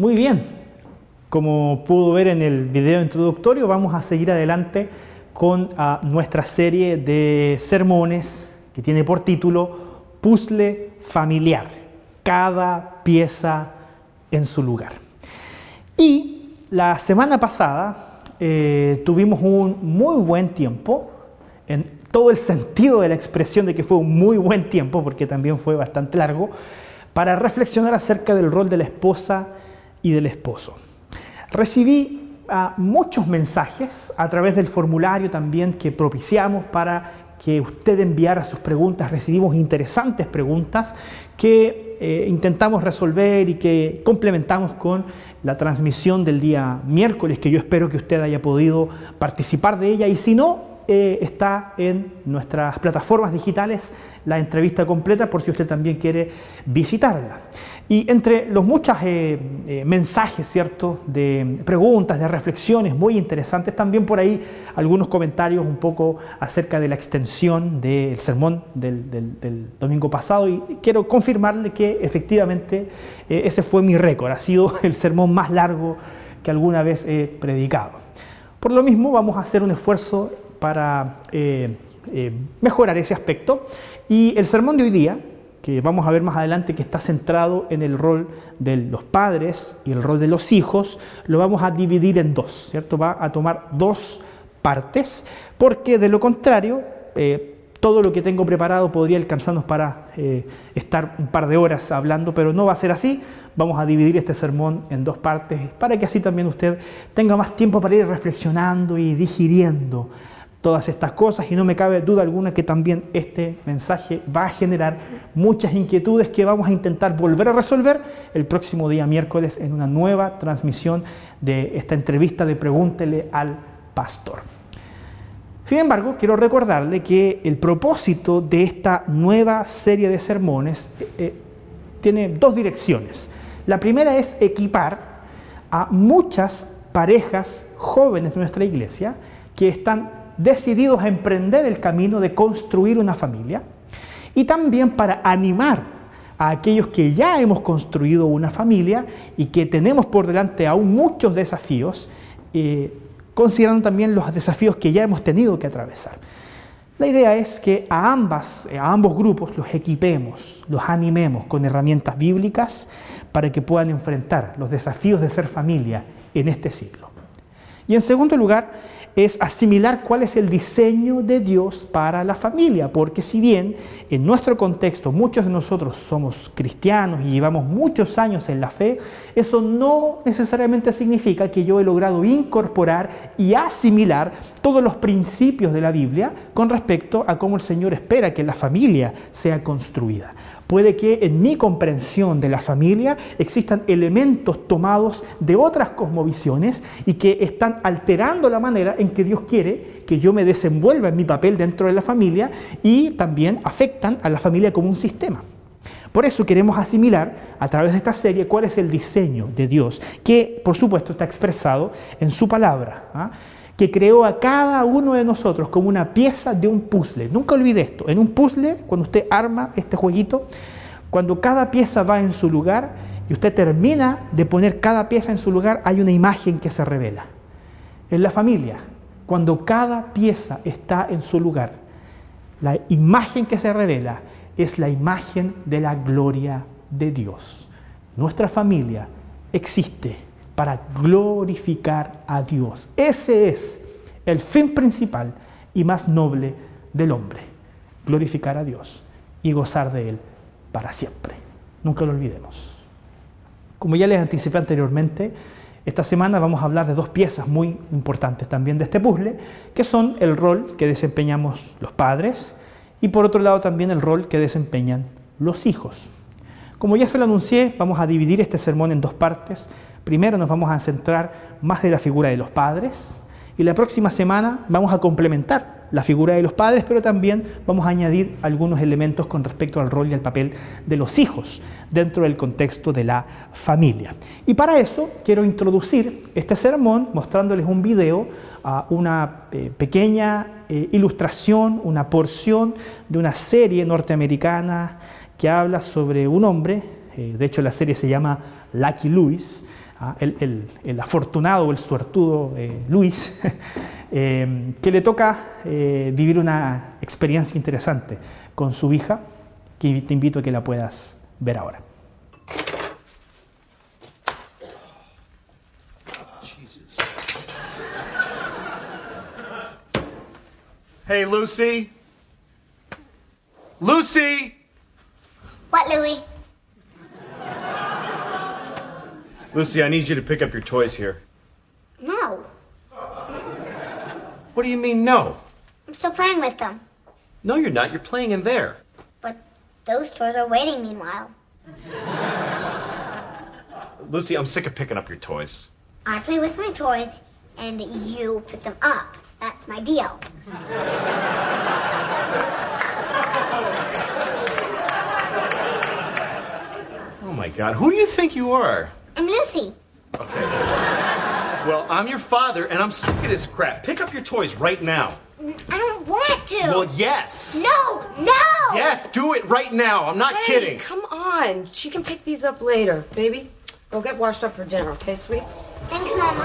Muy bien, como pudo ver en el video introductorio, vamos a seguir adelante con ah, nuestra serie de sermones que tiene por título Puzzle familiar, cada pieza en su lugar. Y la semana pasada eh, tuvimos un muy buen tiempo, en todo el sentido de la expresión de que fue un muy buen tiempo, porque también fue bastante largo, para reflexionar acerca del rol de la esposa y del esposo. Recibí ah, muchos mensajes a través del formulario también que propiciamos para que usted enviara sus preguntas. Recibimos interesantes preguntas que eh, intentamos resolver y que complementamos con la transmisión del día miércoles, que yo espero que usted haya podido participar de ella. Y si no, eh, está en nuestras plataformas digitales la entrevista completa por si usted también quiere visitarla. Y entre los muchos eh, eh, mensajes, ¿cierto?, de preguntas, de reflexiones muy interesantes, también por ahí algunos comentarios un poco acerca de la extensión del sermón del, domingo pasado. Y quiero confirmarle que efectivamente eh, ese fue mi récord, ha sido el sermón más largo que alguna vez he predicado. Por lo mismo, vamos a hacer un esfuerzo para mejorar ese aspecto. Y el sermón de hoy día que vamos a ver más adelante que está centrado en el rol de los padres y el rol de los hijos, lo vamos a dividir en dos, ¿cierto? Va a tomar dos partes, porque de lo contrario, eh, todo lo que tengo preparado podría alcanzarnos para eh, estar un par de horas hablando, pero no va a ser así. Vamos a dividir este sermón en dos partes para que así también usted tenga más tiempo para ir reflexionando y digiriendo todas estas cosas y no me cabe duda alguna que también este mensaje va a generar muchas inquietudes que vamos a intentar volver a resolver el próximo día miércoles en una nueva transmisión de esta entrevista de Pregúntele al Pastor. Sin embargo, quiero recordarle que el propósito de esta nueva serie de sermones eh, eh, tiene dos direcciones. La primera es equipar a muchas parejas jóvenes de nuestra iglesia que están decididos a emprender el camino de construir una familia y también para animar a aquellos que ya hemos construido una familia y que tenemos por delante aún muchos desafíos, eh, considerando también los desafíos que ya hemos tenido que atravesar. La idea es que a, ambas, a ambos grupos los equipemos, los animemos con herramientas bíblicas para que puedan enfrentar los desafíos de ser familia en este siglo. Y en segundo lugar, es asimilar cuál es el diseño de Dios para la familia, porque si bien en nuestro contexto muchos de nosotros somos cristianos y llevamos muchos años en la fe, eso no necesariamente significa que yo he logrado incorporar y asimilar todos los principios de la Biblia con respecto a cómo el Señor espera que la familia sea construida. Puede que en mi comprensión de la familia existan elementos tomados de otras cosmovisiones y que están alterando la manera en que Dios quiere que yo me desenvuelva en mi papel dentro de la familia y también afectan a la familia como un sistema. Por eso queremos asimilar a través de esta serie cuál es el diseño de Dios, que por supuesto está expresado en su palabra. Que creó a cada uno de nosotros como una pieza de un puzzle. Nunca olvide esto. En un puzzle, cuando usted arma este jueguito, cuando cada pieza va en su lugar y usted termina de poner cada pieza en su lugar, hay una imagen que se revela. En la familia, cuando cada pieza está en su lugar, la imagen que se revela es la imagen de la gloria de Dios. Nuestra familia existe para glorificar a Dios. Ese es el fin principal y más noble del hombre, glorificar a Dios y gozar de Él para siempre. Nunca lo olvidemos. Como ya les anticipé anteriormente, esta semana vamos a hablar de dos piezas muy importantes también de este puzzle, que son el rol que desempeñamos los padres y por otro lado también el rol que desempeñan los hijos. Como ya se lo anuncié, vamos a dividir este sermón en dos partes. Primero nos vamos a centrar más en la figura de los padres y la próxima semana vamos a complementar la figura de los padres, pero también vamos a añadir algunos elementos con respecto al rol y al papel de los hijos dentro del contexto de la familia. Y para eso quiero introducir este sermón mostrándoles un video, a una eh, pequeña eh, ilustración, una porción de una serie norteamericana que habla sobre un hombre, eh, de hecho la serie se llama Lucky Lewis, ¿ah? el, afortunado o el suertudo eh, Luis, eh, que le toca vivir una experiencia interesante con su hija, que te invito a que la puedas ver ahora. Hey, Lucy. Lucy! What, Louie? Lucy, I need you to pick up your toys here. No. What do you mean, no? I'm still playing with them. No, you're not. You're playing in there. But those toys are waiting meanwhile. Lucy, I'm sick of picking up your toys. I play with my toys, and you pick them up. That's my deal. My god, who do you think you are? I'm Lucy. Okay. Well, I'm your father, and I'm sick of this crap. Pick up your toys right now. I don't want to. Well, yes. No, no! Yes, do it right now. I'm not Hey, kidding. come on. She can pick these up later. Baby, go get washed up for dinner, okay, sweets? Thanks, Mama.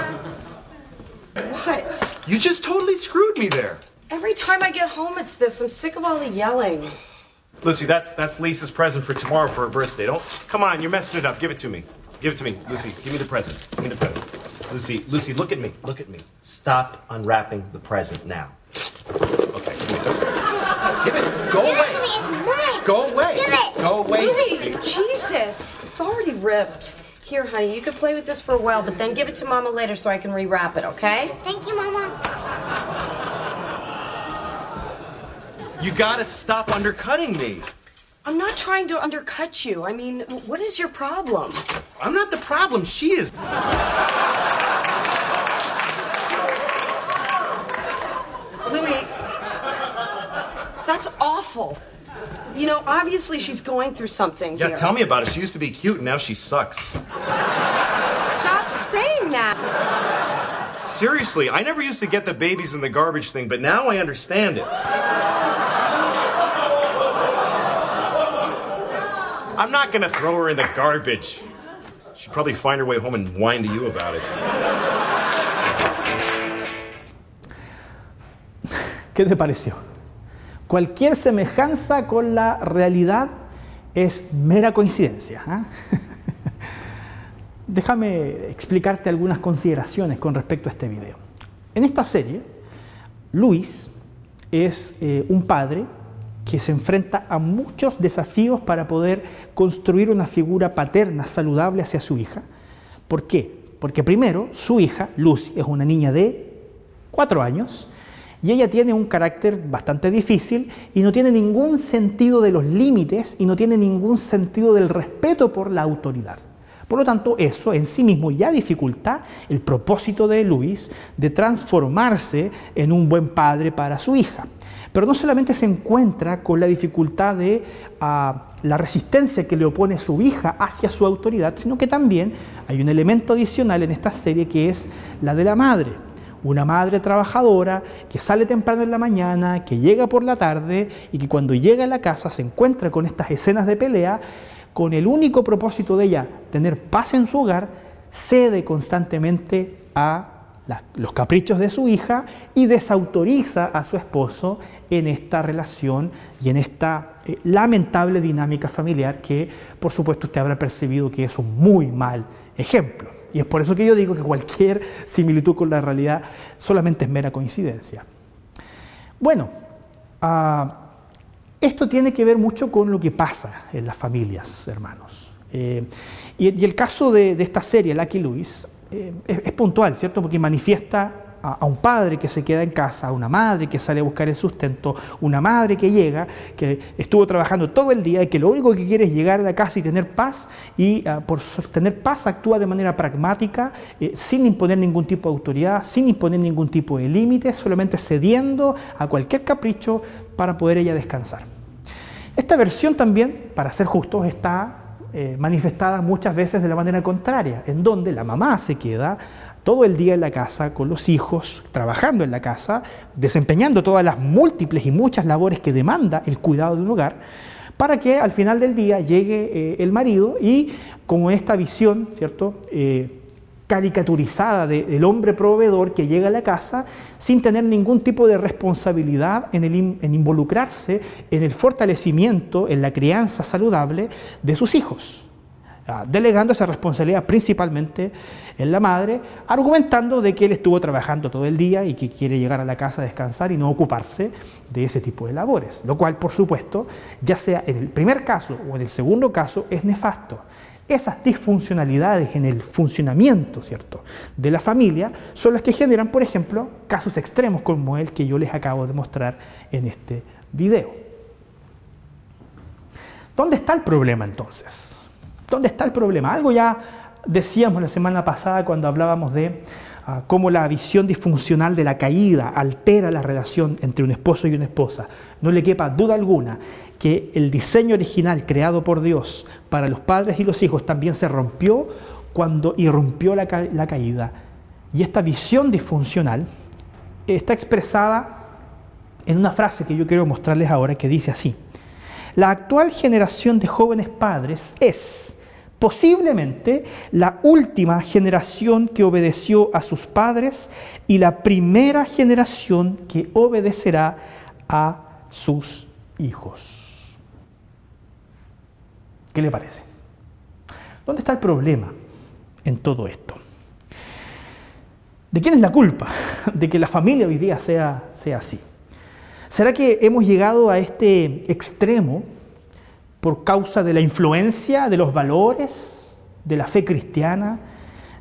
What? You just totally screwed me there. Every time I get home, it's this. I'm sick of all the yelling. Lucy, that's that's Lisa's present for tomorrow for her birthday. Don't come on, you're messing it up. Give it to me. Give it to me, Lucy. Give me the present. Give me the present. Lucy, Lucy, look at me. Look at me. Stop unwrapping the present now. Okay, give me this. Give it. Go Give it away. to me. Go away. Give it. Go away. Baby, Lucy. Jesus. It's already ripped. Here, honey, you can play with this for a while, but then give it to Mama later so I can rewrap it, okay? Thank you, Mama. You gotta stop undercutting me. I'm not trying to undercut you. I mean, what is your problem? I'm not the problem. She is. Louis, that's awful. You know, obviously she's going through something Yeah, here. tell me about it. She used to be cute, and now she sucks. Stop saying that. Seriously, I never used to get the babies in the garbage thing, but now I understand it. I'm not gonna throw her in the garbage. She'd probably find her way home and whine to you about it. ¿Qué te pareció? Cualquier semejanza con la realidad es mera coincidencia. ¿ah? Déjame explicarte algunas consideraciones con respecto a este video. En esta serie, Luis es eh, un padre que se enfrenta a muchos desafíos para poder construir una figura paterna saludable hacia su hija. ¿Por qué? Porque primero, su hija, Lucy, es una niña de cuatro años y ella tiene un carácter bastante difícil y no tiene ningún sentido de los límites y no tiene ningún sentido del respeto por la autoridad. Por lo tanto, eso en sí mismo ya dificulta el propósito de Luis de transformarse en un buen padre para su hija. Pero no solamente se encuentra con la dificultad de ah, la resistencia que le opone su hija hacia su autoridad, sino que también hay un elemento adicional en esta serie que es la de la madre. Una madre trabajadora que sale temprano en la mañana, que llega por la tarde y que cuando llega a la casa se encuentra con estas escenas de pelea, con el único propósito de ella, tener paz en su hogar, cede constantemente a los caprichos de su hija y desautoriza a su esposo en esta relación y en esta eh, lamentable dinámica familiar que por supuesto usted habrá percibido que es un muy mal ejemplo. Y es por eso que yo digo que cualquier similitud con la realidad solamente es mera coincidencia. Bueno, ah, esto tiene que ver mucho con lo que pasa en las familias, hermanos. Eh, y, el caso de, esta serie, Lucky Louis, eh, es puntual, ¿cierto? Porque manifiesta a, un padre que se queda en casa, a una madre que sale a buscar el sustento, una madre que llega, que estuvo trabajando todo el día y que lo único que quiere es llegar a la casa y tener paz, y ah, por tener paz actúa de manera pragmática, eh, sin imponer ningún tipo de autoridad, sin imponer ningún tipo de límite, solamente cediendo a cualquier capricho para poder ella descansar. Esta versión también, para ser justos, está eh, manifestada muchas veces de la manera contraria, en donde la mamá se queda todo el día en la casa con los hijos, trabajando en la casa, desempeñando todas las múltiples y muchas labores que demanda el cuidado de un hogar, para que al final del día llegue eh, el marido y como esta visión, ¿cierto? Eh, caricaturizada de- del hombre proveedor que llega a la casa sin tener ningún tipo de responsabilidad en, el en involucrarse en el fortalecimiento, en la crianza saludable de sus hijos, delegando esa responsabilidad principalmente en la madre, argumentando de que él estuvo trabajando todo el día y que quiere llegar a la casa a descansar y no ocuparse de ese tipo de labores, lo cual por supuesto, ya sea en el primer caso o en el segundo caso, es nefasto. Esas disfuncionalidades en el funcionamiento ¿cierto? de la familia son las que generan, por ejemplo, casos extremos como el que yo les acabo de mostrar en este video. ¿Dónde está el problema entonces? ¿Dónde está el problema? Algo ya decíamos la semana pasada cuando hablábamos de ah, cómo la visión disfuncional de la caída altera la relación entre un esposo y una esposa. No le quepa duda alguna que el diseño original creado por Dios para los padres y los hijos también se rompió cuando irrumpió la, la caída. Y esta visión disfuncional está expresada en una frase que yo quiero mostrarles ahora que dice así. La actual generación de jóvenes padres es posiblemente la última generación que obedeció a sus padres y la primera generación que obedecerá a sus hijos. ¿Qué le parece? ¿Dónde está el problema en todo esto? ¿De quién es la culpa de que la familia hoy día sea, sea así? ¿Será que hemos llegado a este extremo por causa de la influencia de los valores de la fe cristiana,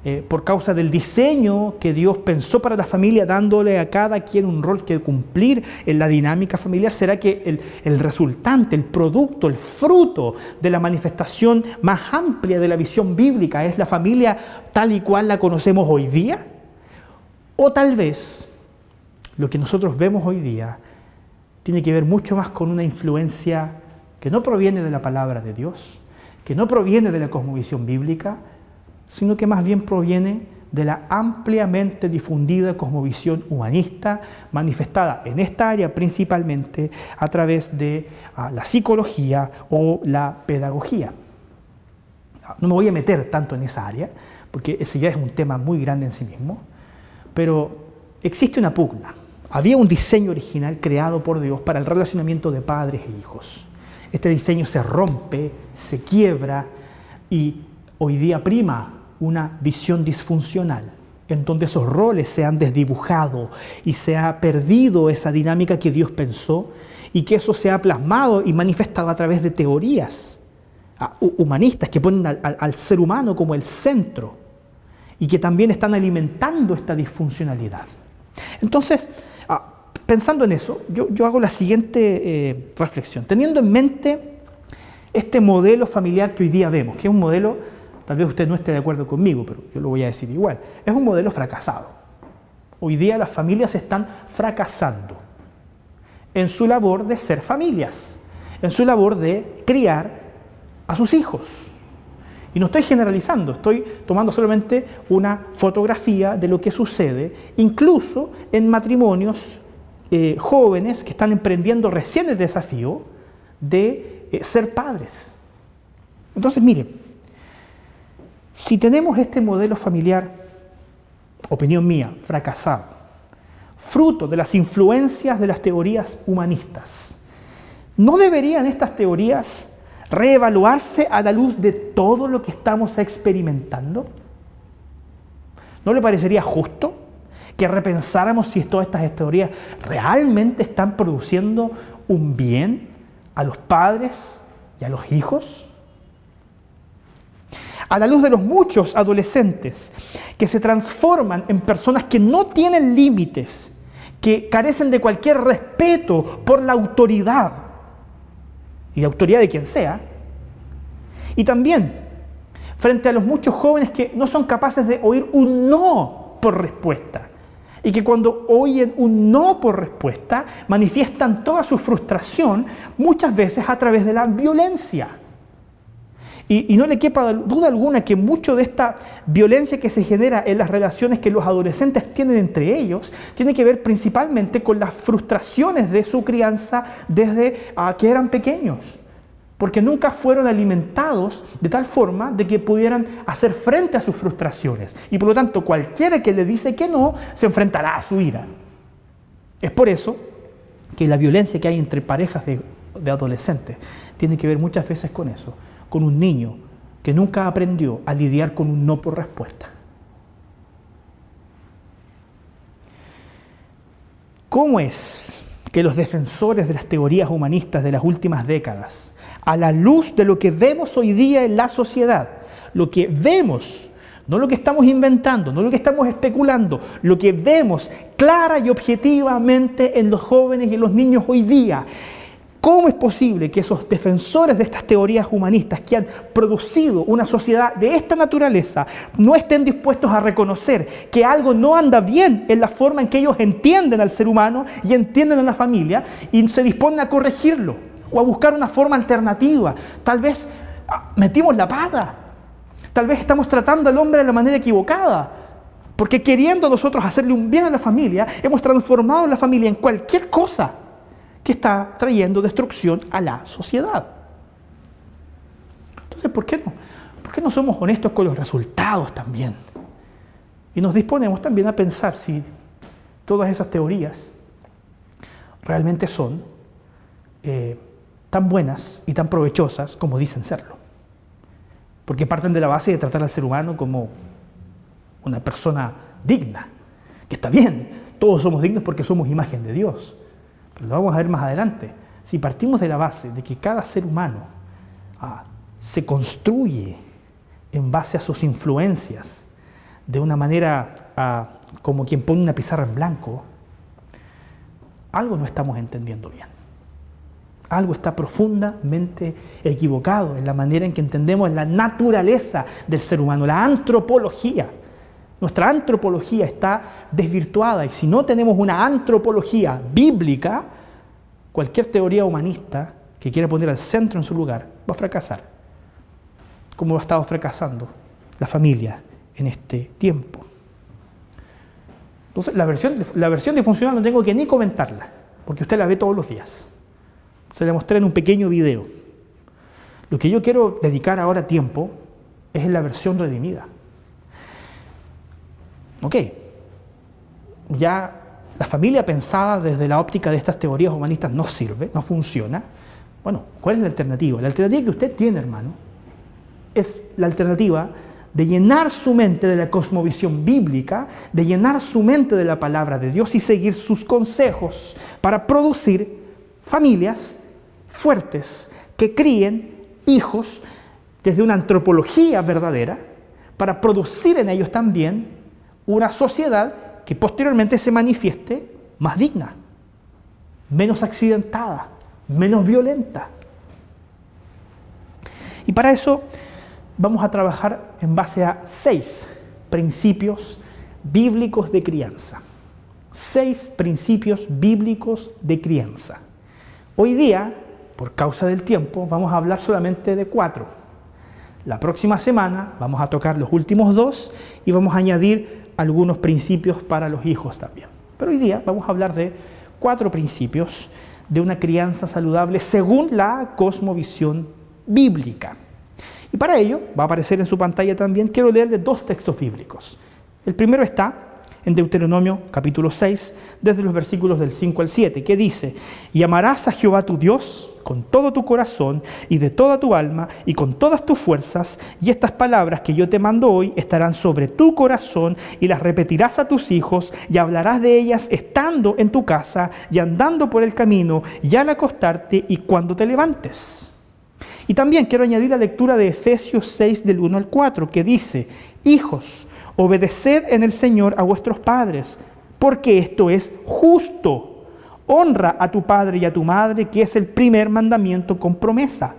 eh, por causa del diseño que Dios pensó para la familia, dándole a cada quien un rol que cumplir en la dinámica familiar? ¿Será que el, el resultante, el producto, el fruto de la manifestación más amplia de la visión bíblica es la familia tal y cual la conocemos hoy día? O tal vez lo que nosotros vemos hoy día tiene que ver mucho más con una influencia que no proviene de la palabra de Dios, que no proviene de la cosmovisión bíblica, sino que más bien proviene de la ampliamente difundida cosmovisión humanista manifestada en esta área principalmente a través de ah, la psicología o la pedagogía. Ah, No me voy a meter tanto en esa área, porque ese ya es un tema muy grande en sí mismo, pero existe una pugna. Había un diseño original creado por Dios para el relacionamiento de padres e hijos. Este diseño se rompe, se quiebra y hoy día prima una visión disfuncional, en donde esos roles se han desdibujado y se ha perdido esa dinámica que Dios pensó y que eso se ha plasmado y manifestado a través de teorías ah, hu- humanistas que ponen al- ser humano como el centro y que también están alimentando esta disfuncionalidad. Entonces, pensando en eso, yo, hago la siguiente eh, reflexión. Teniendo en mente este modelo familiar que hoy día vemos, que es un modelo, tal vez usted no esté de acuerdo conmigo, pero yo lo voy a decir igual, es un modelo fracasado. Hoy día las familias están fracasando en su labor de ser familias, en su labor de criar a sus hijos. Y no estoy generalizando, estoy tomando solamente una fotografía de lo que sucede, incluso en matrimonios eh, jóvenes que están emprendiendo recién el desafío de eh, ser padres. Entonces, miren, si tenemos este modelo familiar, opinión mía, fracasado, fruto de las influencias de las teorías humanistas, ¿no deberían estas teorías reevaluarse a la luz de todo lo que estamos experimentando? ¿No le parecería justo que repensáramos si todas estas teorías realmente están produciendo un bien a los padres y a los hijos? A la luz de los muchos adolescentes que se transforman en personas que no tienen límites, que carecen de cualquier respeto por la autoridad y de autoridad de quien sea, y también frente a los muchos jóvenes que no son capaces de oír un no por respuesta, y que cuando oyen un no por respuesta manifiestan toda su frustración, muchas veces a través de la violencia. Y, no le quepa duda alguna que mucho de esta violencia que se genera en las relaciones que los adolescentes tienen entre ellos tiene que ver principalmente con las frustraciones de su crianza desde ah, que eran pequeños. Porque nunca fueron alimentados de tal forma de que pudieran hacer frente a sus frustraciones. Y por lo tanto, cualquiera que le dice que no, se enfrentará a su ira. Es por eso que la violencia que hay entre parejas de, de adolescentes tiene que ver muchas veces con eso, con un niño que nunca aprendió a lidiar con un no por respuesta. ¿Cómo es que los defensores de las teorías humanistas de las últimas décadas, a la luz de lo que vemos hoy día en la sociedad, lo que vemos, no lo que estamos inventando, no lo que estamos especulando, lo que vemos clara y objetivamente en los jóvenes y en los niños hoy día, ¿Cómo es posible que esos defensores de estas teorías humanistas que han producido una sociedad de esta naturaleza no estén dispuestos a reconocer que algo no anda bien en la forma en que ellos entienden al ser humano y entienden a la familia y se disponen a corregirlo o a buscar una forma alternativa? Tal vez ah, metimos la pata, tal vez estamos tratando al hombre de la manera equivocada. Porque queriendo nosotros hacerle un bien a la familia, hemos transformado la familia en cualquier cosa que está trayendo destrucción a la sociedad. Entonces, ¿por qué no? ¿Por qué no somos honestos con los resultados también? Y nos disponemos también a pensar si todas esas teorías realmente son eh, tan buenas y tan provechosas como dicen serlo. Porque parten de la base de tratar al ser humano como una persona digna, que está bien, todos somos dignos porque somos imagen de Dios lo vamos a ver más adelante, si partimos de la base de que cada ser humano ah, se construye en base a sus influencias de una manera ah, como quien pone una pizarra en blanco, algo no estamos entendiendo bien. Algo está profundamente equivocado en la manera en que entendemos la naturaleza del ser humano, la antropología. Nuestra antropología está desvirtuada y si no tenemos una antropología bíblica, cualquier teoría humanista que quiera poner al centro en su lugar va a fracasar, como ha estado fracasando la familia en este tiempo. Entonces, la versión, la versión no tengo que ni comentarla, porque usted la ve todos los días. Se la mostré en un pequeño video. Lo que yo quiero dedicar ahora tiempo es en la versión redimida ok, ya la familia pensada desde la óptica de estas teorías humanistas no sirve, no funciona. Bueno, ¿cuál es la alternativa? La alternativa que usted tiene, hermano, es la alternativa de llenar su mente de la cosmovisión bíblica, de llenar su mente de la palabra de Dios y seguir sus consejos para producir familias fuertes que críen hijos desde una antropología verdadera, para producir en ellos también una sociedad que posteriormente se manifieste más digna, menos accidentada, menos violenta. Y para eso vamos a trabajar en base a seis principios bíblicos de crianza. Seis principios bíblicos de crianza. Hoy día, por causa del tiempo, vamos a hablar solamente de cuatro. La próxima semana vamos a tocar los últimos dos y vamos a añadir algunos principios para los hijos también. Pero hoy día vamos a hablar de cuatro principios de una crianza saludable según la cosmovisión bíblica. Y para ello, va a aparecer en su pantalla también, quiero leerle dos textos bíblicos. El primero está en Deuteronomio capítulo 6, desde los versículos del 5 al 7, que dice, y amarás a Jehová tu Dios con todo tu corazón y de toda tu alma y con todas tus fuerzas, y estas palabras que yo te mando hoy estarán sobre tu corazón y las repetirás a tus hijos y hablarás de ellas estando en tu casa y andando por el camino y al acostarte y cuando te levantes. Y también quiero añadir la lectura de Efesios 6 del 1 al 4 que dice, hijos, obedeced en el Señor a vuestros padres, porque esto es justo Honra a tu padre y a tu madre, que es el primer mandamiento con promesa,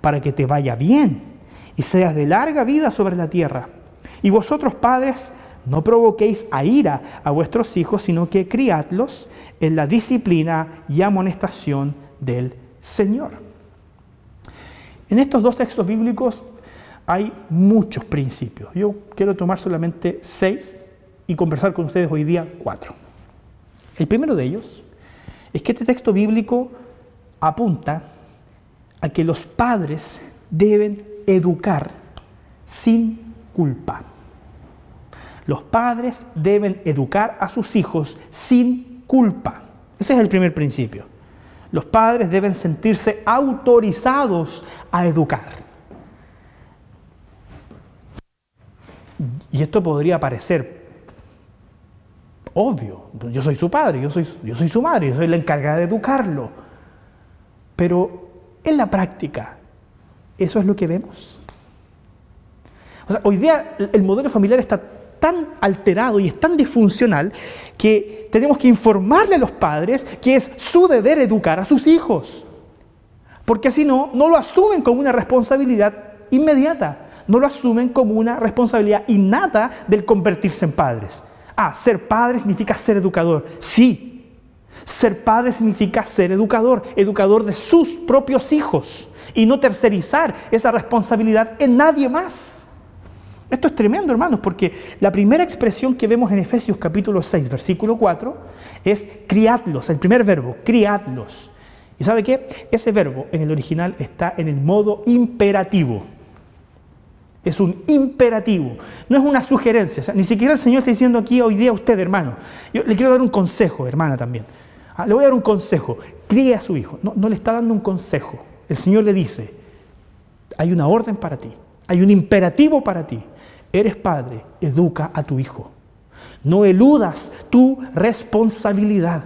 para que te vaya bien y seas de larga vida sobre la tierra. Y vosotros, padres, no provoquéis a ira a vuestros hijos, sino que criadlos en la disciplina y amonestación del Señor. En estos dos textos bíblicos hay muchos principios. Yo quiero tomar solamente seis y conversar con ustedes hoy día cuatro. El primero de ellos es que este texto bíblico apunta a que los padres deben educar sin culpa. Los padres deben educar a sus hijos sin culpa. Ese es el primer principio. Los padres deben sentirse autorizados a educar. Y esto podría parecer obvio. Yo soy su padre, yo soy, yo soy su madre, yo soy la encargada de educarlo. Pero en la práctica, ¿eso es lo que vemos? O sea, hoy día el modelo familiar está tan alterado y es tan disfuncional que tenemos que informarle a los padres que es su deber educar a sus hijos. Porque si no, no lo asumen como una responsabilidad inmediata, no lo asumen como una responsabilidad innata del convertirse en padres. Ah, ser padre significa ser educador. Sí, ser padre significa ser educador, educador de sus propios hijos y no tercerizar esa responsabilidad en nadie más. Esto es tremendo, hermanos, porque la primera expresión que vemos en Efesios capítulo 6, versículo 4, es criadlos, el primer verbo, criadlos. ¿Y sabe qué? Ese verbo en el original está en el modo imperativo. Es un imperativo, no es una sugerencia. ni siquiera el Señor está diciendo aquí hoy día a usted, hermano. Yo le quiero dar un consejo, hermana también. Ah, le voy a dar un consejo. Críe a su hijo. No, no le está dando un consejo. El Señor le dice, hay una orden para ti, hay un imperativo para ti. Eres padre, educa a tu hijo. No eludas tu responsabilidad.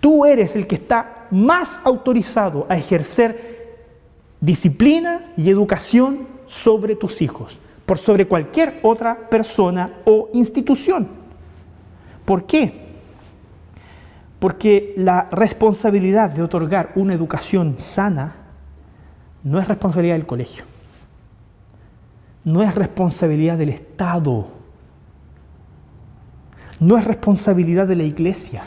Tú eres el que está más autorizado a ejercer disciplina y educación sobre tus hijos, por sobre cualquier otra persona o institución. ¿Por qué? Porque la responsabilidad de otorgar una educación sana no es responsabilidad del colegio no es responsabilidad del Estado, no es responsabilidad de la iglesia,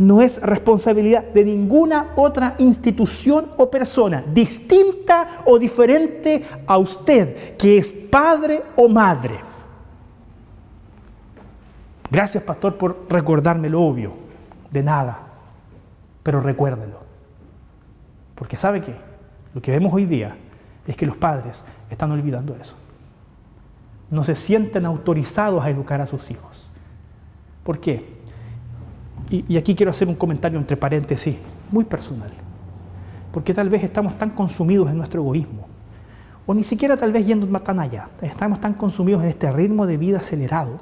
no es responsabilidad de ninguna otra institución o persona distinta o diferente a usted, que es padre o madre. Gracias, pastor, por recordarme lo obvio. De nada. Pero recuérdelo. Porque sabe qué? Lo que vemos hoy día es que los padres están olvidando eso. No se sienten autorizados a educar a sus hijos. ¿Por qué? Y, aquí quiero hacer un comentario entre paréntesis, muy personal. Porque tal vez estamos tan consumidos en nuestro egoísmo, o ni siquiera tal vez yendo tan allá, estamos tan consumidos en este ritmo de vida acelerado,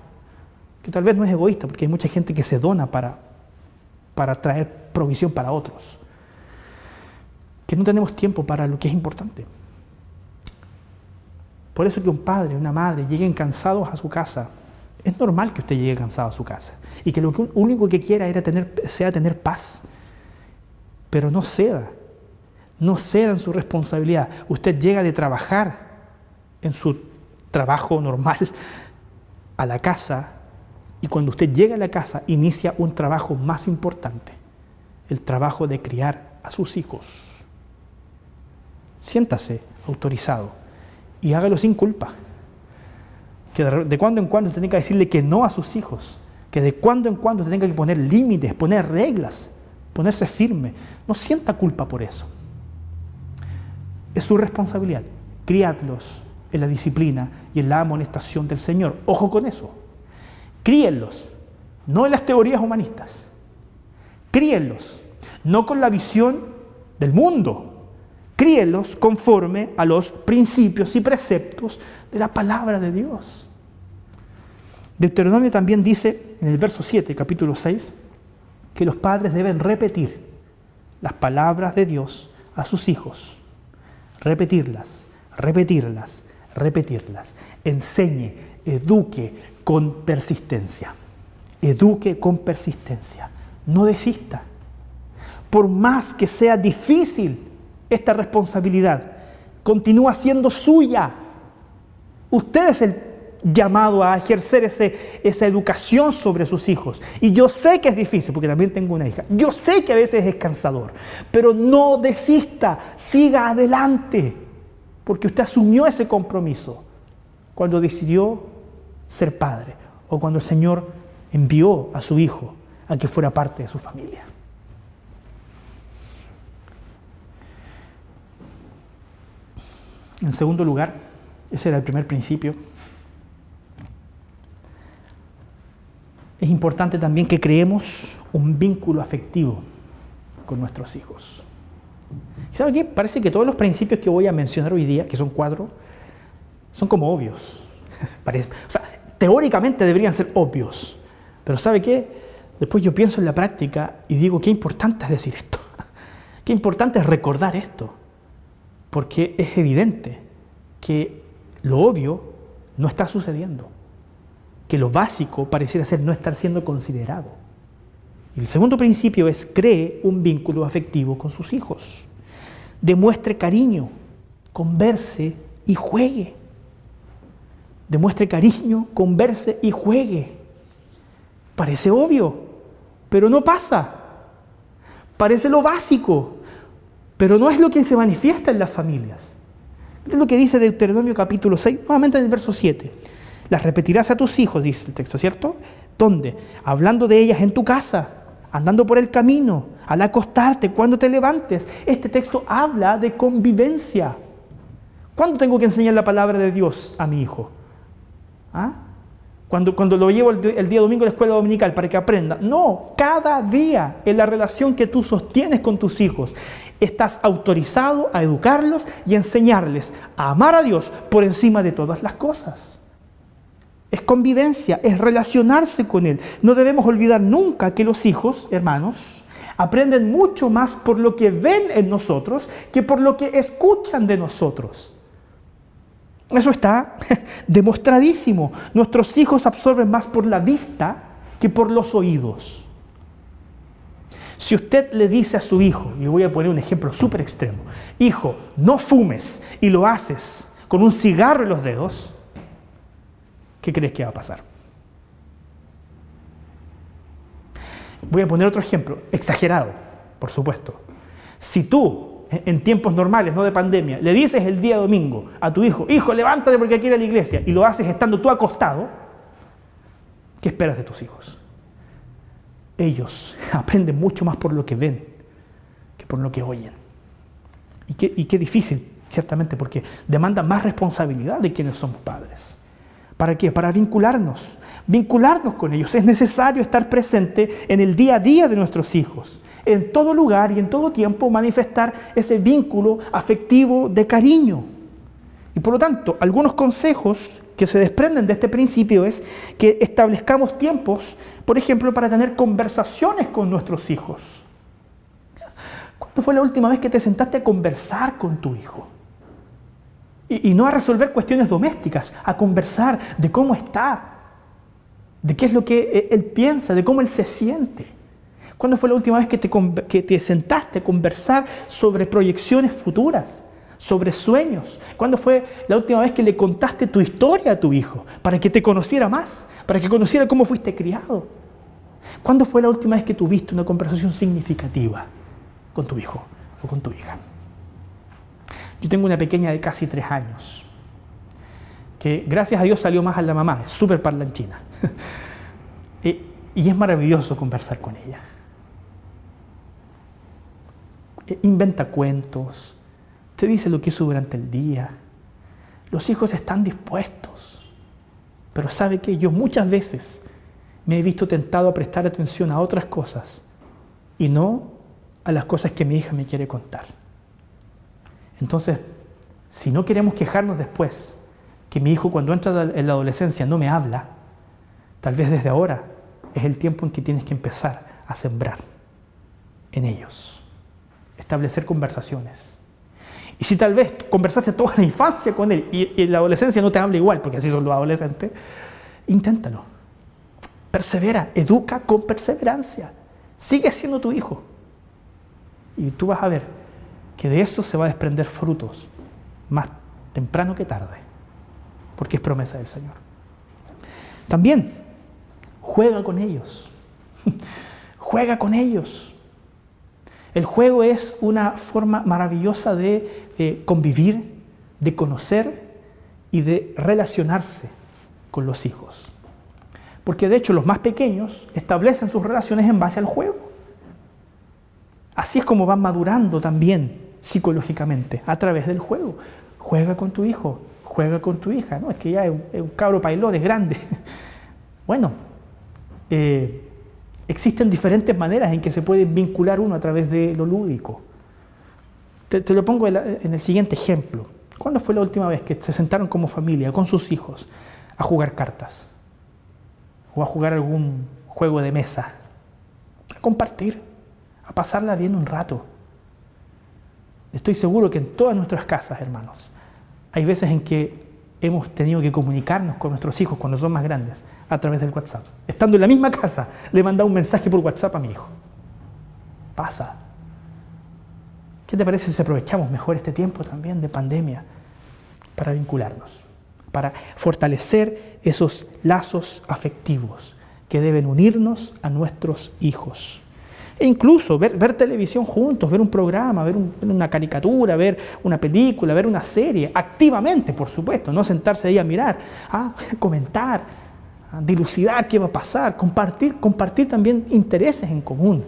que tal vez no es egoísta, porque hay mucha gente que se dona para, para traer provisión para otros, que no tenemos tiempo para lo que es importante. Por eso que un padre, una madre lleguen cansados a su casa. Es normal que usted llegue cansado a su casa y que lo único que quiera era tener, sea tener paz. Pero no ceda, no ceda en su responsabilidad. Usted llega de trabajar en su trabajo normal a la casa y cuando usted llega a la casa inicia un trabajo más importante, el trabajo de criar a sus hijos. Siéntase autorizado y hágalo sin culpa. Que de, cuando en cuando usted tenga que decirle que no a sus hijos. Que de cuando en cuando usted tenga que poner límites, poner reglas, ponerse firme. No sienta culpa por eso. Es su responsabilidad. Criadlos en la disciplina y en la amonestación del Señor. Ojo con eso. Críenlos, no en las teorías humanistas. Críenlos, no con la visión del mundo, críelos conforme a los principios y preceptos de la palabra de Dios. Deuteronomio también dice en el verso 7, capítulo 6, que los padres deben repetir las palabras de Dios a sus hijos. Repetirlas, repetirlas, repetirlas. Enseñe, eduque con persistencia. Eduque con persistencia. No desista. Por más que sea difícil esta responsabilidad continúa siendo suya. Usted es el llamado a ejercer ese, esa educación sobre sus hijos. Y yo sé que es difícil, porque también tengo una hija. Yo sé que a veces es cansador, pero no desista, siga adelante, porque usted asumió ese compromiso cuando decidió ser padre o cuando el Señor envió a su hijo a que fuera parte de su familia. En segundo lugar, ese era el primer principio, es importante también que creemos un vínculo afectivo con nuestros hijos. ¿Sabe qué? Parece que todos los principios que voy a mencionar hoy día, que son cuatro, son como obvios. Parece, o sea, teóricamente deberían ser obvios. Pero ¿sabe qué? Después yo pienso en la práctica y digo, qué importante es decir esto. Qué importante es recordar esto. Porque es evidente que lo obvio no está sucediendo. Que lo básico pareciera ser no estar siendo considerado. El segundo principio es cree un vínculo afectivo con sus hijos. Demuestre cariño, converse y juegue. Demuestre cariño, converse y juegue. Parece obvio, pero no pasa. Parece lo básico, pero no es lo que se manifiesta en las familias. Es lo que dice Deuteronomio capítulo 6, nuevamente en el verso 7. Las repetirás a tus hijos, dice el texto, ¿cierto? ¿Dónde? Hablando de ellas en tu casa, andando por el camino, al acostarte, cuando te levantes. Este texto habla de convivencia. ¿Cuándo tengo que enseñar la palabra de Dios a mi hijo? ¿Ah? Cuando, lo llevo el, el, día domingo a la escuela dominical para que aprenda. No, cada día en la relación que tú sostienes con tus hijos, estás autorizado a educarlos y enseñarles a amar a Dios por encima de todas las cosas. Es convivencia, es relacionarse con Él. No debemos olvidar nunca que los hijos, hermanos, aprenden mucho más por lo que ven en nosotros que por lo que escuchan de nosotros. Eso está demostradísimo. Nuestros hijos absorben más por la vista que por los oídos. Si usted le dice a su hijo, y voy a poner un ejemplo súper extremo, hijo, no fumes y lo haces con un cigarro en los dedos, ¿qué crees que va a pasar? Voy a poner otro ejemplo, exagerado, por supuesto. Si tú, en tiempos normales, no de pandemia, le dices el día domingo a tu hijo, hijo, levántate porque hay a la iglesia, y lo haces estando tú acostado, ¿qué esperas de tus hijos? Ellos aprenden mucho más por lo que ven que por lo que oyen. Y qué, y qué difícil, ciertamente, porque demanda más responsabilidad de quienes somos padres. ¿Para qué? Para vincularnos, vincularnos con ellos. Es necesario estar presente en el día a día de nuestros hijos, en todo lugar y en todo tiempo manifestar ese vínculo afectivo de cariño. Y por lo tanto, algunos consejos que se desprenden de este principio es que establezcamos tiempos, por ejemplo, para tener conversaciones con nuestros hijos. ¿Cuándo fue la última vez que te sentaste a conversar con tu hijo? Y, no a resolver cuestiones domésticas, a conversar de cómo está, de qué es lo que él piensa, de cómo él se siente. ¿Cuándo fue la última vez que te, que te sentaste a conversar sobre proyecciones futuras? sobre sueños. ¿Cuándo fue la última vez que le contaste tu historia a tu hijo para que te conociera más, para que conociera cómo fuiste criado? ¿Cuándo fue la última vez que tuviste una conversación significativa con tu hijo o con tu hija? Yo tengo una pequeña de casi tres años, que gracias a Dios salió más a la mamá, es súper parlanchina. y es maravilloso conversar con ella. Inventa cuentos, te dice lo que hizo durante el día. Los hijos están dispuestos. Pero sabe que yo muchas veces me he visto tentado a prestar atención a otras cosas y no a las cosas que mi hija me quiere contar. Entonces, si no queremos quejarnos después que mi hijo cuando entra en la adolescencia no me habla, tal vez desde ahora es el tiempo en que tienes que empezar a sembrar en ellos, establecer conversaciones y si tal vez conversaste toda la infancia con él y, en la adolescencia no te habla igual, porque así son los adolescentes, inténtalo. Persevera, educa con perseverancia. Sigue siendo tu hijo. Y tú vas a ver que de eso se va a desprender frutos más temprano que tarde, porque es promesa del Señor. También, juega con ellos. juega con ellos. El juego es una forma maravillosa de convivir, de conocer y de relacionarse con los hijos. Porque de hecho los más pequeños establecen sus relaciones en base al juego. Así es como van madurando también psicológicamente, a través del juego. juega con tu hijo, juega con tu hija. No, es que ya es un, cabro pailón, es grande. bueno, eh, existen diferentes maneras en que se puede vincular uno a través de lo lúdico. Te, lo pongo en el siguiente ejemplo. ¿Cuándo fue la última vez que se sentaron como familia, con sus hijos, a jugar cartas? O a jugar algún juego de mesa. A compartir, a pasarla bien un rato. Estoy seguro que en todas nuestras casas, hermanos, hay veces en que hemos tenido que comunicarnos con nuestros hijos cuando son más grandes a través del WhatsApp. Estando en la misma casa, le he mandado un mensaje por WhatsApp a mi hijo. Pasa. ¿Qué te parece si aprovechamos mejor este tiempo también de pandemia para vincularnos, para fortalecer esos lazos afectivos que deben unirnos a nuestros hijos? E incluso ver, televisión juntos, ver un programa, ver una caricatura, ver una película, ver una serie, activamente, por supuesto, no sentarse ahí a mirar, a comentar, a dilucidar qué va a pasar, compartir, compartir también intereses en común.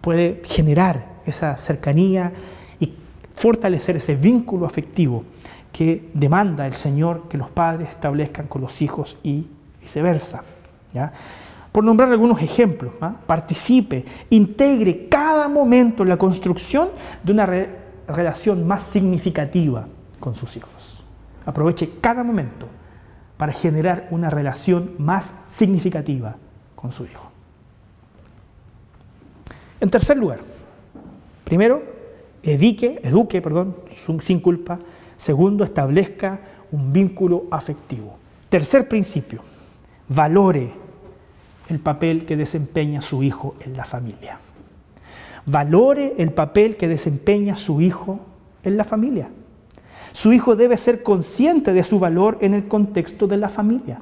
Puede generar esa cercanía y fortalecer ese vínculo afectivo que demanda el Señor que los padres establezcan con los hijos y viceversa. ¿ya? Por nombrar algunos ejemplos, ¿ah? participe, integre cada momento en la construcción de una re- relación más significativa con sus hijos. Aproveche cada momento para generar una relación más significativa con su hijo. En tercer lugar, primero, eduque, eduque perdón, sin culpa. Segundo, establezca un vínculo afectivo. Tercer principio, valore el papel que desempeña su hijo en la familia. Valore el papel que desempeña su hijo en la familia. Su hijo debe ser consciente de su valor en el contexto de la familia.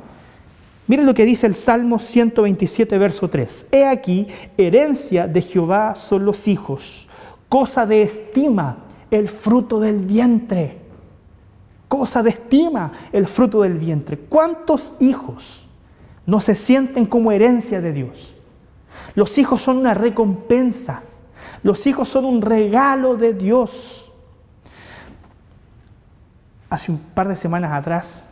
Miren lo que dice el Salmo 127, verso 3. He aquí, herencia de Jehová son los hijos, cosa de estima el fruto del vientre. Cosa de estima el fruto del vientre. ¿Cuántos hijos no se sienten como herencia de Dios? Los hijos son una recompensa. Los hijos son un regalo de Dios. Hace un par de semanas atrás,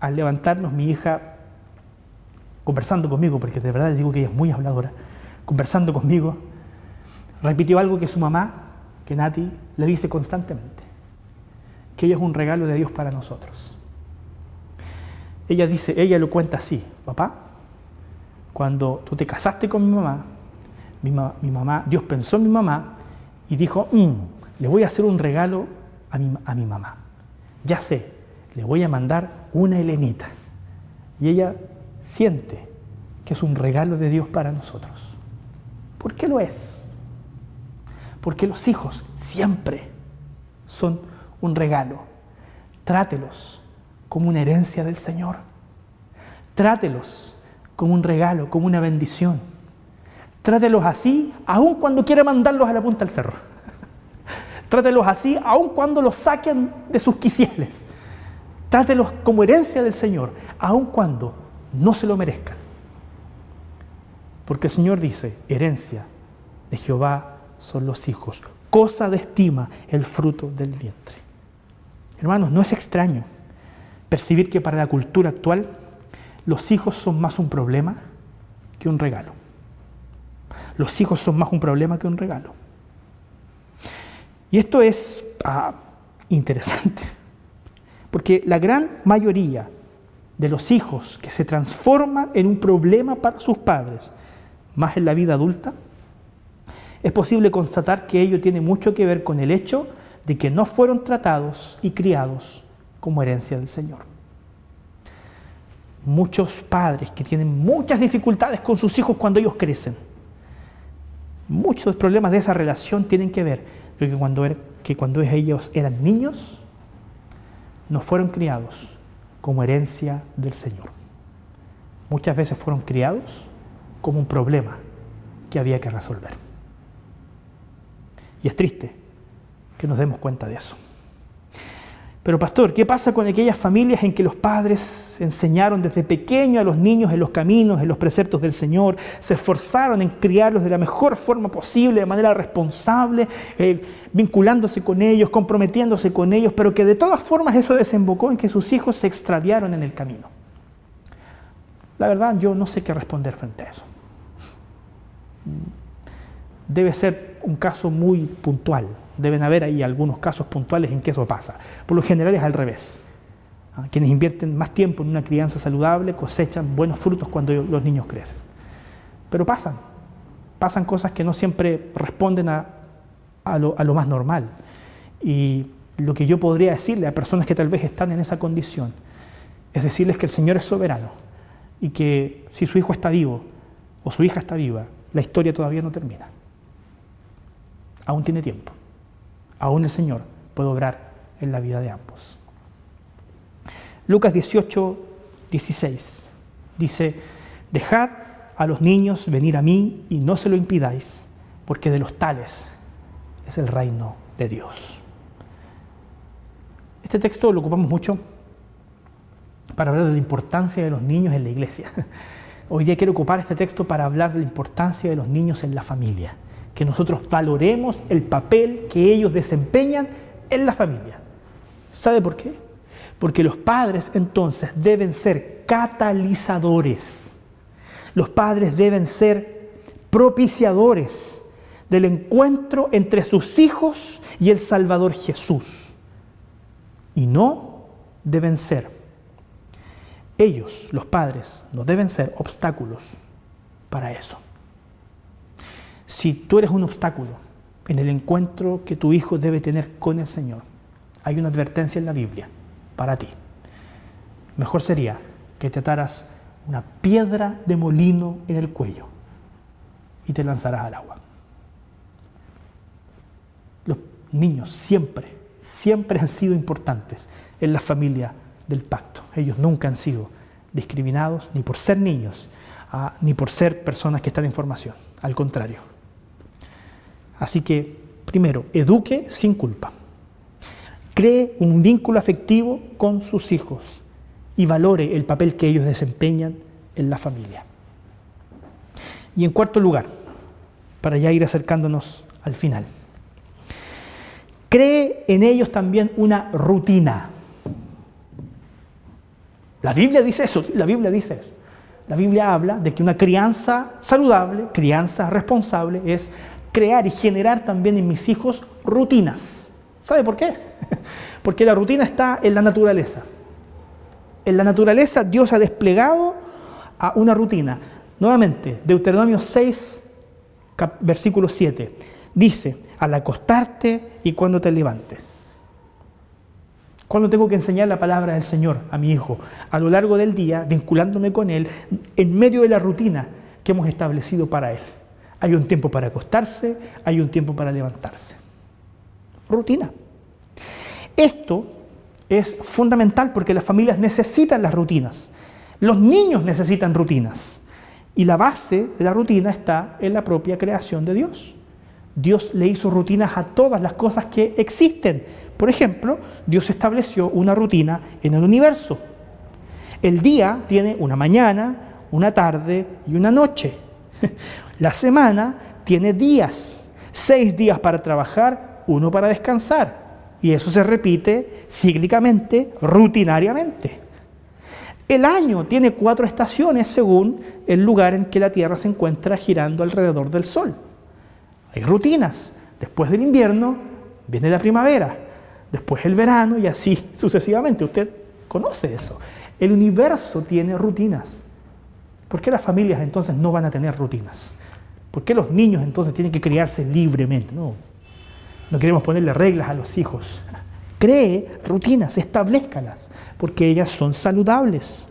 al levantarnos, mi hija, conversando conmigo, porque de verdad les digo que ella es muy habladora, conversando conmigo, repitió algo que su mamá, que Nati, le dice constantemente, que ella es un regalo de Dios para nosotros. Ella dice, ella lo cuenta así, papá, cuando tú te casaste con mi mamá, mi, ma- mi mamá, Dios pensó en mi mamá y dijo, "Mm, le voy a hacer un regalo a mi, a mi mamá. Ya sé, le voy a mandar una Helenita. Y ella siente que es un regalo de Dios para nosotros. ¿Por qué lo es? Porque los hijos siempre son un regalo. Trátelos como una herencia del Señor. Trátelos como un regalo, como una bendición. Trátelos así, aun cuando quiera mandarlos a la punta del cerro. Trátelos así, aun cuando los saquen de sus quisieles. Trátelos como herencia del Señor, aun cuando no se lo merezcan. Porque el Señor dice, herencia de Jehová son los hijos, cosa de estima el fruto del vientre. Hermanos, no es extraño percibir que para la cultura actual los hijos son más un problema que un regalo. Los hijos son más un problema que un regalo. Y esto es ah, interesante, porque la gran mayoría de los hijos que se transforman en un problema para sus padres, más en la vida adulta, es posible constatar que ello tiene mucho que ver con el hecho de que no fueron tratados y criados como herencia del Señor. Muchos padres que tienen muchas dificultades con sus hijos cuando ellos crecen. Muchos problemas de esa relación tienen que ver cuando, er- que cuando ellos eran niños no fueron criados como herencia del Señor. Muchas veces fueron criados como un problema que había que resolver. Y es triste que nos demos cuenta de eso. Pero pastor, ¿qué pasa con aquellas familias en que los padres enseñaron desde pequeño a los niños en los caminos, en los preceptos del Señor, se esforzaron en criarlos de la mejor forma posible, de manera responsable, eh, vinculándose con ellos, comprometiéndose con ellos, pero que de todas formas eso desembocó en que sus hijos se extraviaron en el camino? La verdad, yo no sé qué responder frente a eso. Debe ser un caso muy puntual, Deben haber ahí algunos casos puntuales en que eso pasa. Por lo general es al revés. ¿Ah? Quienes invierten más tiempo en una crianza saludable cosechan buenos frutos cuando los niños crecen. Pero pasan, pasan cosas que no siempre responden a, a lo más normal. Y lo que yo podría decirle a personas que tal vez están en esa condición es decirles que el Señor es soberano y que si su hijo está vivo o su hija está viva, la historia todavía no termina. Aún tiene tiempo aún el Señor puede obrar en la vida de ambos. Lucas 18, 16 dice, dejad a los niños venir a mí y no se lo impidáis, porque de los tales es el reino de Dios. Este texto lo ocupamos mucho para hablar de la importancia de los niños en la iglesia. Hoy día quiero ocupar este texto para hablar de la importancia de los niños en la familia que nosotros valoremos el papel que ellos desempeñan en la familia. ¿Sabe por qué? Porque los padres entonces deben ser catalizadores. Los padres deben ser propiciadores del encuentro entre sus hijos y el Salvador Jesús. Y no deben ser. Ellos, los padres, no deben ser obstáculos para eso. Si tú eres un obstáculo en el encuentro que tu hijo debe tener con el Señor, hay una advertencia en la Biblia para ti. Mejor sería que te ataras una piedra de molino en el cuello y te lanzarás al agua. Los niños siempre, siempre han sido importantes en la familia del pacto. Ellos nunca han sido discriminados ni por ser niños, ah, ni por ser personas que están en formación. Al contrario. Así que, primero, eduque sin culpa. Cree un vínculo afectivo con sus hijos y valore el papel que ellos desempeñan en la familia. Y en cuarto lugar, para ya ir acercándonos al final, cree en ellos también una rutina. La Biblia dice eso, la Biblia dice eso. La Biblia habla de que una crianza saludable, crianza responsable, es crear y generar también en mis hijos rutinas. ¿Sabe por qué? Porque la rutina está en la naturaleza. En la naturaleza Dios ha desplegado una rutina. Nuevamente, Deuteronomio 6, versículo 7, dice, al acostarte y cuando te levantes. Cuando tengo que enseñar la palabra del Señor a mi hijo, a lo largo del día, vinculándome con él, en medio de la rutina que hemos establecido para él. Hay un tiempo para acostarse, hay un tiempo para levantarse. Rutina. Esto es fundamental porque las familias necesitan las rutinas. Los niños necesitan rutinas. Y la base de la rutina está en la propia creación de Dios. Dios le hizo rutinas a todas las cosas que existen. Por ejemplo, Dios estableció una rutina en el universo. El día tiene una mañana, una tarde y una noche. La semana tiene días, seis días para trabajar, uno para descansar. Y eso se repite cíclicamente, rutinariamente. El año tiene cuatro estaciones según el lugar en que la Tierra se encuentra girando alrededor del Sol. Hay rutinas. Después del invierno viene la primavera, después el verano y así sucesivamente. Usted conoce eso. El universo tiene rutinas. ¿Por qué las familias entonces no van a tener rutinas? ¿Por qué los niños entonces tienen que criarse libremente? No, queremos ponerle reglas a los hijos. Cree rutinas, establezcalas, porque ellas son saludables.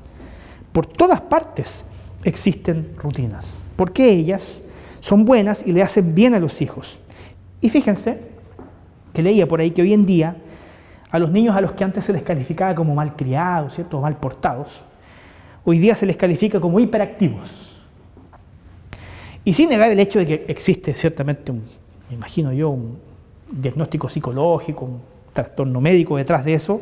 Por todas partes existen rutinas, porque ellas son buenas y le hacen bien a los hijos. Y fíjense que leía por ahí que hoy en día a los niños a los que antes se les calificaba como mal criados, ¿cierto? mal portados, hoy día se les califica como hiperactivos. Y sin negar el hecho de que existe ciertamente, un, me imagino yo, un diagnóstico psicológico, trastorno médico detrás de eso.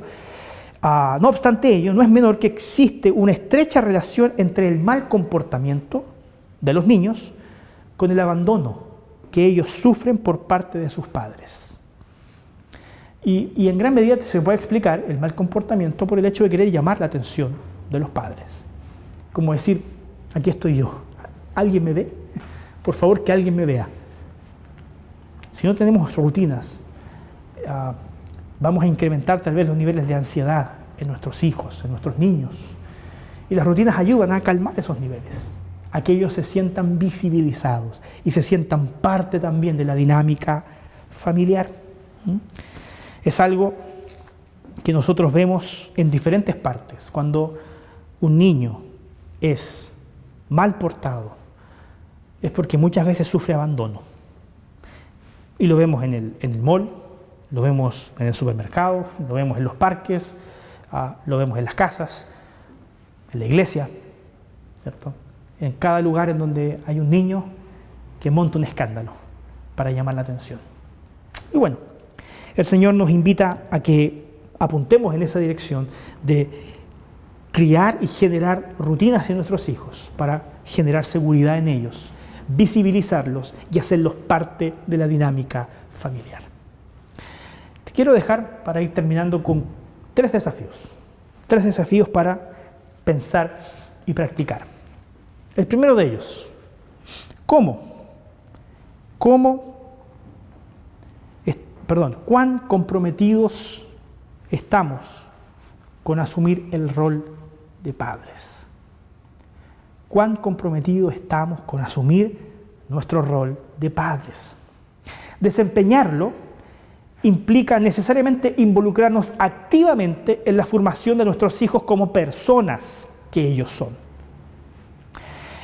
Ah, no obstante ello, no es menor que existe una estrecha relación entre el mal comportamiento de los niños con el abandono que ellos sufren por parte de sus padres. Y en gran medida se puede explicar el mal comportamiento por el hecho de querer llamar la atención de los padres. Como decir, aquí estoy yo, ¿alguien me ve? Por favor, que alguien me vea. Si no tenemos rutinas, ah, vamos a incrementar tal vez los niveles de ansiedad en nuestros hijos, en nuestros niños. Y las rutinas ayudan a calmar esos niveles, a que ellos se sientan visibilizados y se sientan parte también de la dinámica familiar. Es algo que nosotros vemos en diferentes partes. Cuando un niño es mal portado, es porque muchas veces sufre abandono. Y lo vemos en el, en el mall, lo vemos en el supermercado, lo vemos en los parques, ah, lo vemos en las casas, en la iglesia, ¿cierto? En cada lugar en donde hay un niño que monta un escándalo para llamar la atención. Y bueno, el Señor nos invita a que apuntemos en esa dirección de criar y generar rutinas en nuestros hijos para generar seguridad en ellos, visibilizarlos y hacerlos parte de la dinámica familiar. Te quiero dejar para ir terminando con tres desafíos, tres desafíos para pensar y practicar. El primero de ellos, ¿cómo? ¿Cómo perdón, cuán comprometidos estamos con asumir el rol de padres. Cuán comprometidos estamos con asumir nuestro rol de padres. Desempeñarlo implica necesariamente involucrarnos activamente en la formación de nuestros hijos como personas que ellos son.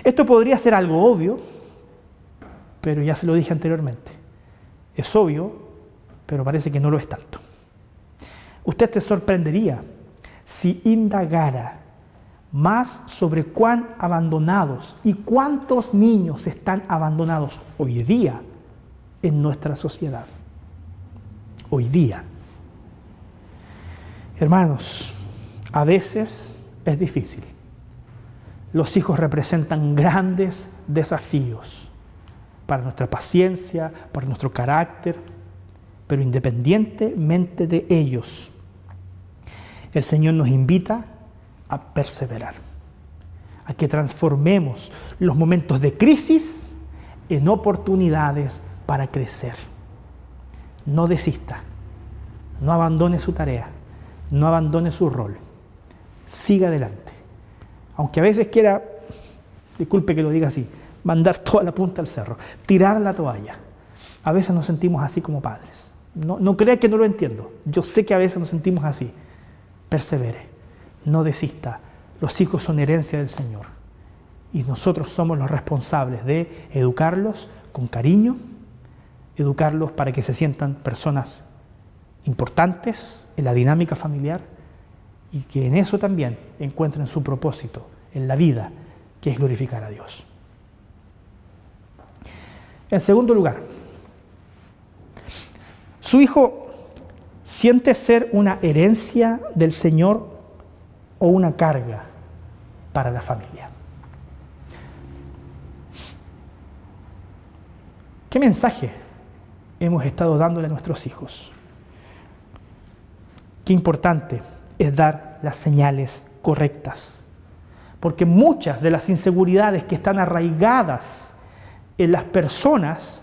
Esto podría ser algo obvio, pero ya se lo dije anteriormente. Es obvio pero parece que no lo es tanto. Usted se sorprendería si indagara más sobre cuán abandonados y cuántos niños están abandonados hoy día en nuestra sociedad. Hoy día. Hermanos, a veces es difícil. Los hijos representan grandes desafíos para nuestra paciencia, para nuestro carácter, pero independientemente de ellos, el Señor nos invita a perseverar, a que transformemos los momentos de crisis en oportunidades para crecer. No desista, no abandone su tarea, no abandone su rol, siga adelante. Aunque a veces quiera, disculpe que lo diga así, mandar toda la punta al cerro, tirar la toalla. A veces nos sentimos así como padres. No, crea que no lo entiendo. Yo sé que a veces nos sentimos así. Persevere, no desista. Los hijos son herencia del Señor. Y nosotros somos los responsables de educarlos con cariño, educarlos para que se sientan personas importantes en la dinámica familiar y que en eso también encuentren su propósito en la vida, que es glorificar a Dios. En segundo lugar, su hijo siente ser una herencia del Señor o una carga para la familia. ¿Qué mensaje hemos estado dándole a nuestros hijos? Qué importante es dar las señales correctas, porque muchas de las inseguridades que están arraigadas en las personas,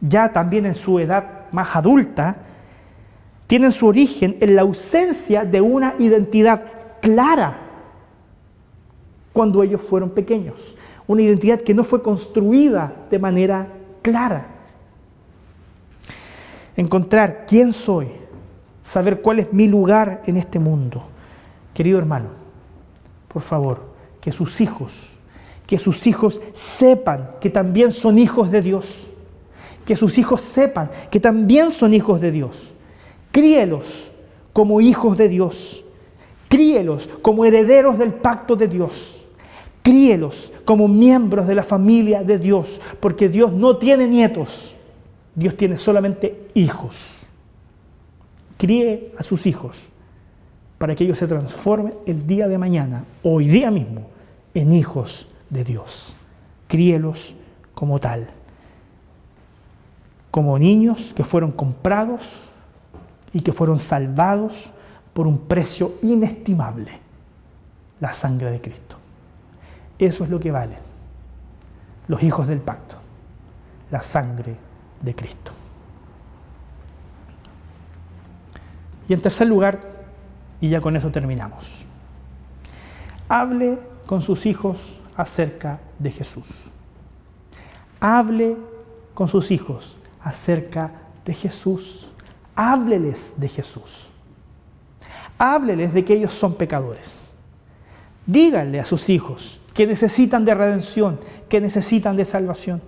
ya también en su edad más adulta, tienen su origen en la ausencia de una identidad clara cuando ellos fueron pequeños. Una identidad que no fue construida de manera clara. Encontrar quién soy, saber cuál es mi lugar en este mundo. Querido hermano, por favor, que sus hijos, que sus hijos sepan que también son hijos de Dios que sus hijos sepan que también son hijos de Dios. Críelos como hijos de Dios. Críelos como herederos del pacto de Dios. Críelos como miembros de la familia de Dios, porque Dios no tiene nietos, Dios tiene solamente hijos. críe a sus hijos para que ellos se transformen el día de mañana, hoy día mismo, en hijos de Dios. Críelos como tal, como niños que fueron comprados y que fueron salvados por un precio inestimable, la sangre de Cristo. Eso es lo que valen los hijos del pacto, la sangre de Cristo. Y en tercer lugar, y ya con eso terminamos, hable con sus hijos acerca de Jesús. Hable con sus hijos acerca de Jesús. Hábleles de Jesús. Hábleles de que ellos son pecadores. Díganle a sus hijos que necesitan de redención, que necesitan de salvación.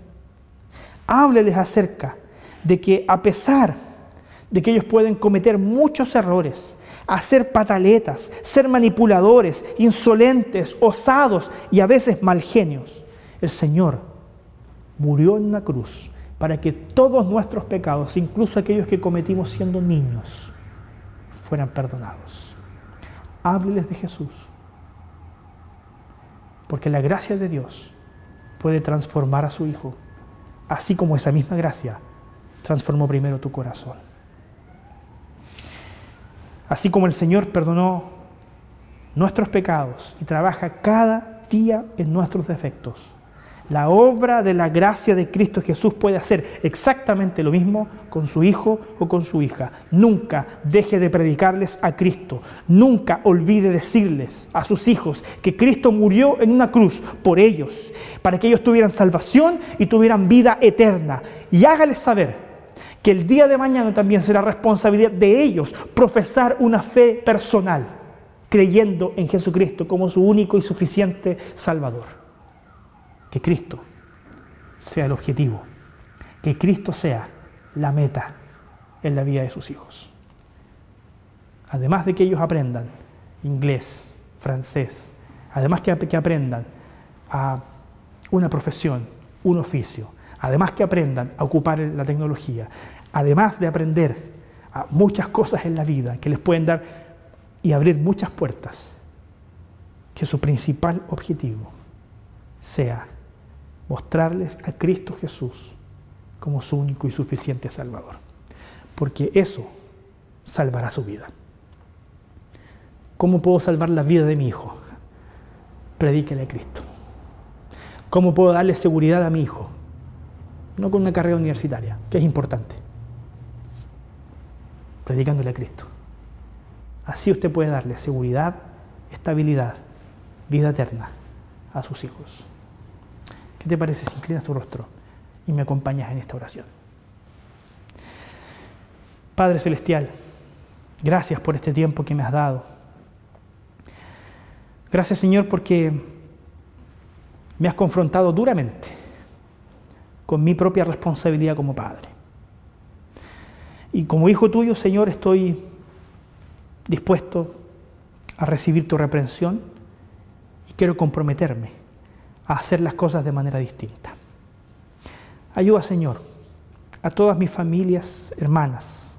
Hábleles acerca de que a pesar de que ellos pueden cometer muchos errores, hacer pataletas, ser manipuladores, insolentes, osados y a veces malgenios, el Señor murió en una cruz para que todos nuestros pecados, incluso aquellos que cometimos siendo niños, fueran perdonados. Hábleles de Jesús, porque la gracia de Dios puede transformar a su Hijo, así como esa misma gracia transformó primero tu corazón. Así como el Señor perdonó nuestros pecados y trabaja cada día en nuestros defectos, la obra de la gracia de Cristo Jesús puede hacer exactamente lo mismo con su hijo o con su hija. Nunca deje de predicarles a Cristo. Nunca olvide decirles a sus hijos que Cristo murió en una cruz por ellos, para que ellos tuvieran salvación y tuvieran vida eterna. Y hágales saber que el día de mañana también será responsabilidad de ellos profesar una fe personal, creyendo en Jesucristo como su único y suficiente Salvador que Cristo sea el objetivo, que Cristo sea la meta en la vida de sus hijos. Además de que ellos aprendan inglés, francés, además que, aprendan a una profesión, un oficio, además que aprendan a ocupar la tecnología, además de aprender a muchas cosas en la vida que les pueden dar y abrir muchas puertas, que su principal objetivo sea mostrarles a Cristo Jesús como su único y suficiente Salvador. Porque eso salvará su vida. ¿Cómo puedo salvar la vida de mi hijo? Predíquele a Cristo. ¿Cómo puedo darle seguridad a mi hijo? No con una carrera universitaria, que es importante. Predicándole a Cristo. Así usted puede darle seguridad, estabilidad, vida eterna a sus hijos. ¿Qué te parece si inclinas tu rostro y me acompañas en esta oración? Padre Celestial, gracias por este tiempo que me has dado. Gracias Señor porque me has confrontado duramente con mi propia responsabilidad como Padre. Y como hijo tuyo, Señor, estoy dispuesto a recibir tu reprensión y quiero comprometerme a hacer las cosas de manera distinta. Ayuda, Señor, a todas mis familias, hermanas,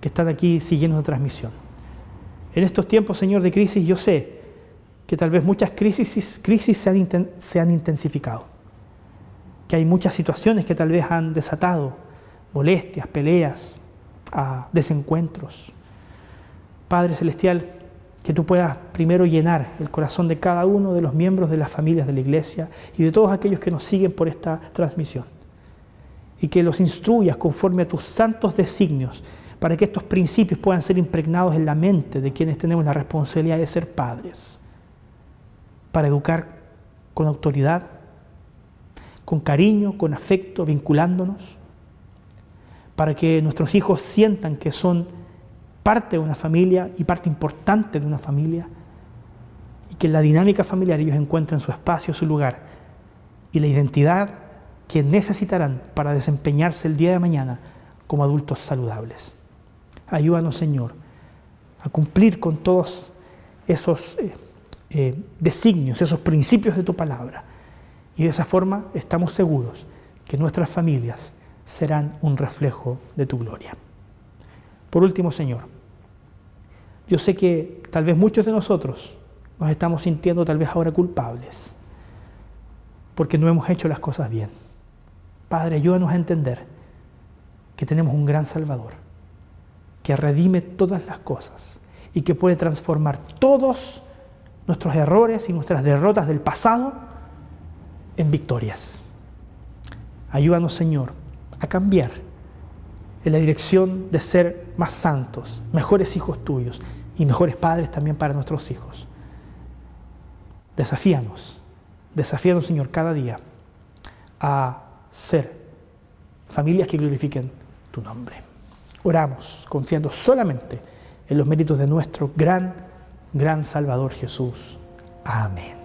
que están aquí siguiendo la transmisión. En estos tiempos, Señor, de crisis, yo sé que tal vez muchas crisis, crisis se, han, intensificado, que hay muchas situaciones que tal vez han desatado molestias, peleas, ah, desencuentros. Padre Celestial, que tú puedas primero llenar el corazón de cada uno de los miembros de las familias de la iglesia y de todos aquellos que nos siguen por esta transmisión. Y que los instruyas conforme a tus santos designios para que estos principios puedan ser impregnados en la mente de quienes tenemos la responsabilidad de ser padres, para educar con autoridad, con cariño, con afecto, vinculándonos, para que nuestros hijos sientan que son parte de una familia y parte importante de una familia y que en la dinámica familiar ellos encuentren su espacio, su lugar y la identidad que necesitarán para desempeñarse el día de mañana como adultos saludables. Ayúdanos, Señor, a cumplir con todos esos eh, eh, designios, esos principios de tu palabra. Y de esa forma estamos seguros que nuestras familias serán un reflejo de tu gloria. Por último, Señor, yo sé que tal vez muchos de nosotros nos estamos sintiendo tal vez ahora culpables porque no hemos hecho las cosas bien. Padre, ayúdanos a entender que tenemos un gran Salvador, que redime todas las cosas y que puede transformar todos nuestros errores y nuestras derrotas del pasado en victorias. Ayúdanos, Señor, a cambiar en la dirección de ser más santos, mejores hijos tuyos y mejores padres también para nuestros hijos. Desafíanos, desafíanos, Señor, cada día a ser familias que glorifiquen tu nombre. Oramos confiando solamente en los méritos de nuestro gran, gran Salvador Jesús. Amén.